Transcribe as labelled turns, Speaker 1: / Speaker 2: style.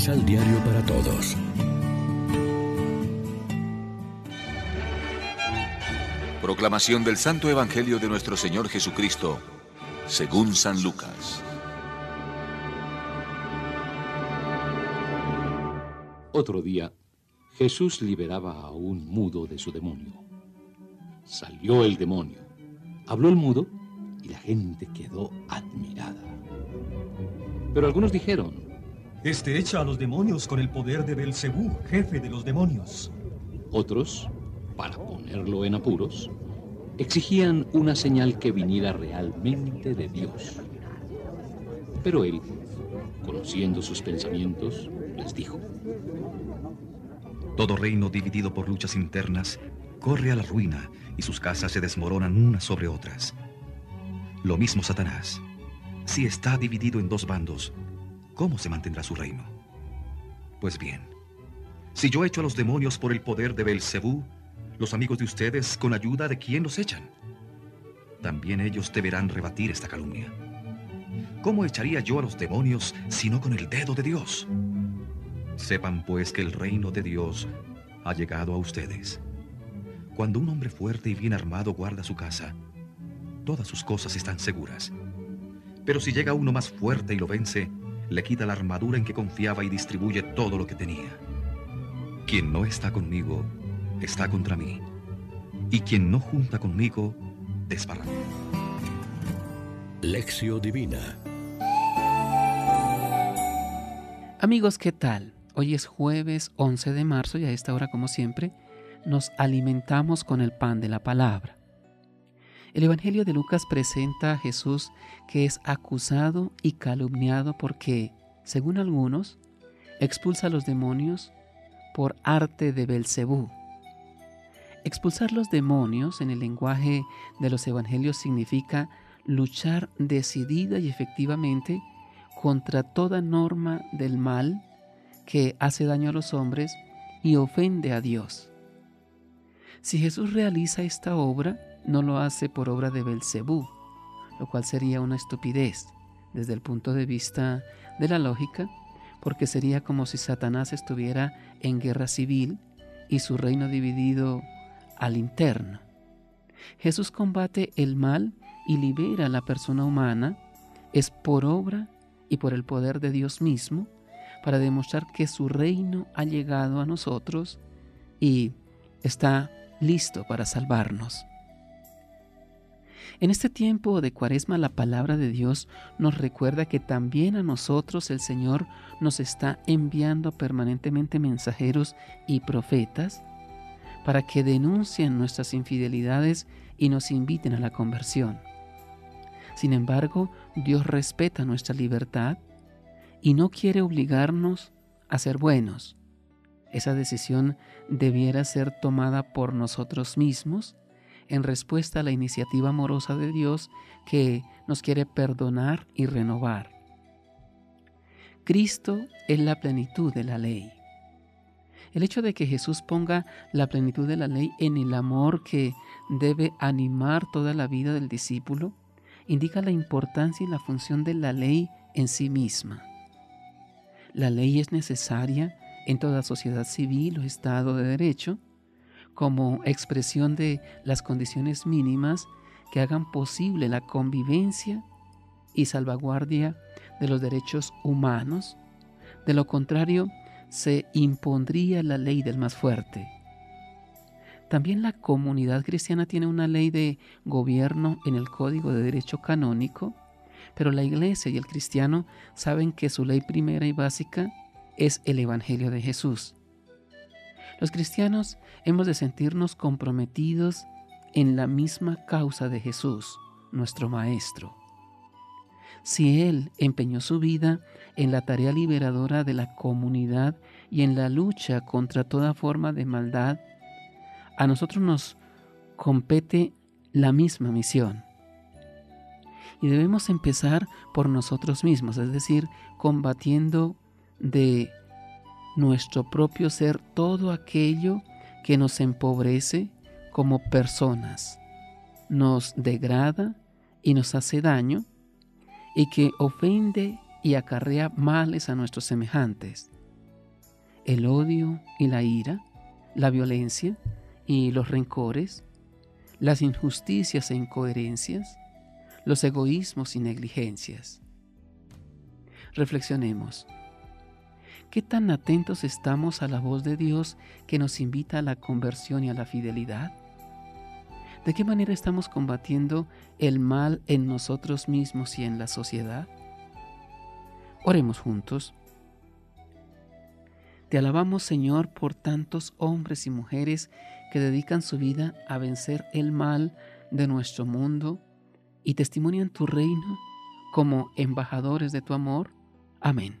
Speaker 1: Misal Diario para Todos.
Speaker 2: Proclamación del Santo Evangelio de nuestro Señor Jesucristo, según San Lucas.
Speaker 3: Otro día, Jesús liberaba a un mudo de su demonio. Salió el demonio, habló el mudo y la gente quedó admirada. Pero algunos dijeron,
Speaker 4: Este echa a los demonios con el poder de Belcebú, jefe de los demonios.
Speaker 3: Otros, para ponerlo en apuros, exigían una señal que viniera realmente de Dios. Pero él, conociendo sus pensamientos, les dijo,
Speaker 5: Todo reino dividido por luchas internas corre a la ruina y sus casas se desmoronan unas sobre otras. Lo mismo Satanás. Si está dividido en dos bandos, ¿cómo se mantendrá su reino? Pues bien, si yo echo a los demonios por el poder de Belcebú, los amigos de ustedes, ¿con ayuda de quién los echan? También ellos deberán rebatir esta calumnia. ¿Cómo echaría yo a los demonios sino con el dedo de Dios? Sepan pues que el reino de Dios ha llegado a ustedes. Cuando un hombre fuerte y bien armado guarda su casa, todas sus cosas están seguras. Pero si llega uno más fuerte y lo vence, le quita la armadura en que confiaba y distribuye todo lo que tenía. Quien no está conmigo, está contra mí. Y quien no junta conmigo, desbarranca.
Speaker 1: Lección Divina
Speaker 6: Amigos, ¿qué tal? Hoy es jueves 11 de marzo y a esta hora, como siempre, nos alimentamos con el pan de la palabra. El Evangelio de Lucas presenta a Jesús que es acusado y calumniado porque, según algunos, expulsa a los demonios por arte de Belcebú. Expulsar los demonios en el lenguaje de los evangelios significa luchar decidida y efectivamente contra toda norma del mal que hace daño a los hombres y ofende a Dios. Si Jesús realiza esta obra, no lo hace por obra de Belcebú, lo cual sería una estupidez desde el punto de vista de la lógica, porque sería como si Satanás estuviera en guerra civil y su reino dividido al interno. Jesús combate el mal y libera a la persona humana es por obra y por el poder de Dios mismo para demostrar que su reino ha llegado a nosotros y está listo para salvarnos. En este tiempo de cuaresma la palabra de Dios nos recuerda que también a nosotros el Señor nos está enviando permanentemente mensajeros y profetas para que denuncien nuestras infidelidades y nos inviten a la conversión. Sin embargo, Dios respeta nuestra libertad y no quiere obligarnos a ser buenos. Esa decisión debiera ser tomada por nosotros mismos en respuesta a la iniciativa amorosa de Dios que nos quiere perdonar y renovar. Cristo es la plenitud de la ley. El hecho de que Jesús ponga la plenitud de la ley en el amor que debe animar toda la vida del discípulo indica la importancia y la función de la ley en sí misma. La ley es necesaria en toda sociedad civil o Estado de Derecho como expresión de las condiciones mínimas que hagan posible la convivencia y salvaguardia de los derechos humanos. De lo contrario, se impondría la ley del más fuerte. También la comunidad cristiana tiene una ley de gobierno en el Código de Derecho Canónico, pero la iglesia y el cristiano saben que su ley primera y básica es el Evangelio de Jesús. Los cristianos hemos de sentirnos comprometidos en la misma causa de Jesús, nuestro Maestro. Si Él empeñó su vida en la tarea liberadora de la comunidad y en la lucha contra toda forma de maldad, a nosotros nos compete la misma misión. Y debemos empezar por nosotros mismos, es decir, combatiendo de nuestro propio ser todo aquello que nos empobrece como personas, nos degrada y nos hace daño y que ofende y acarrea males a nuestros semejantes. el odio y la ira, la violencia y los rencores, las injusticias e incoherencias, los egoísmos y negligencias. Reflexionemos. ¿Qué tan atentos estamos a la voz de Dios que nos invita a la conversión y a la fidelidad? ¿De qué manera estamos combatiendo el mal en nosotros mismos y en la sociedad? Oremos juntos. Te alabamos Señor por tantos hombres y mujeres que dedican su vida a vencer el mal de nuestro mundo y testimonian tu reino como embajadores de tu amor. Amén.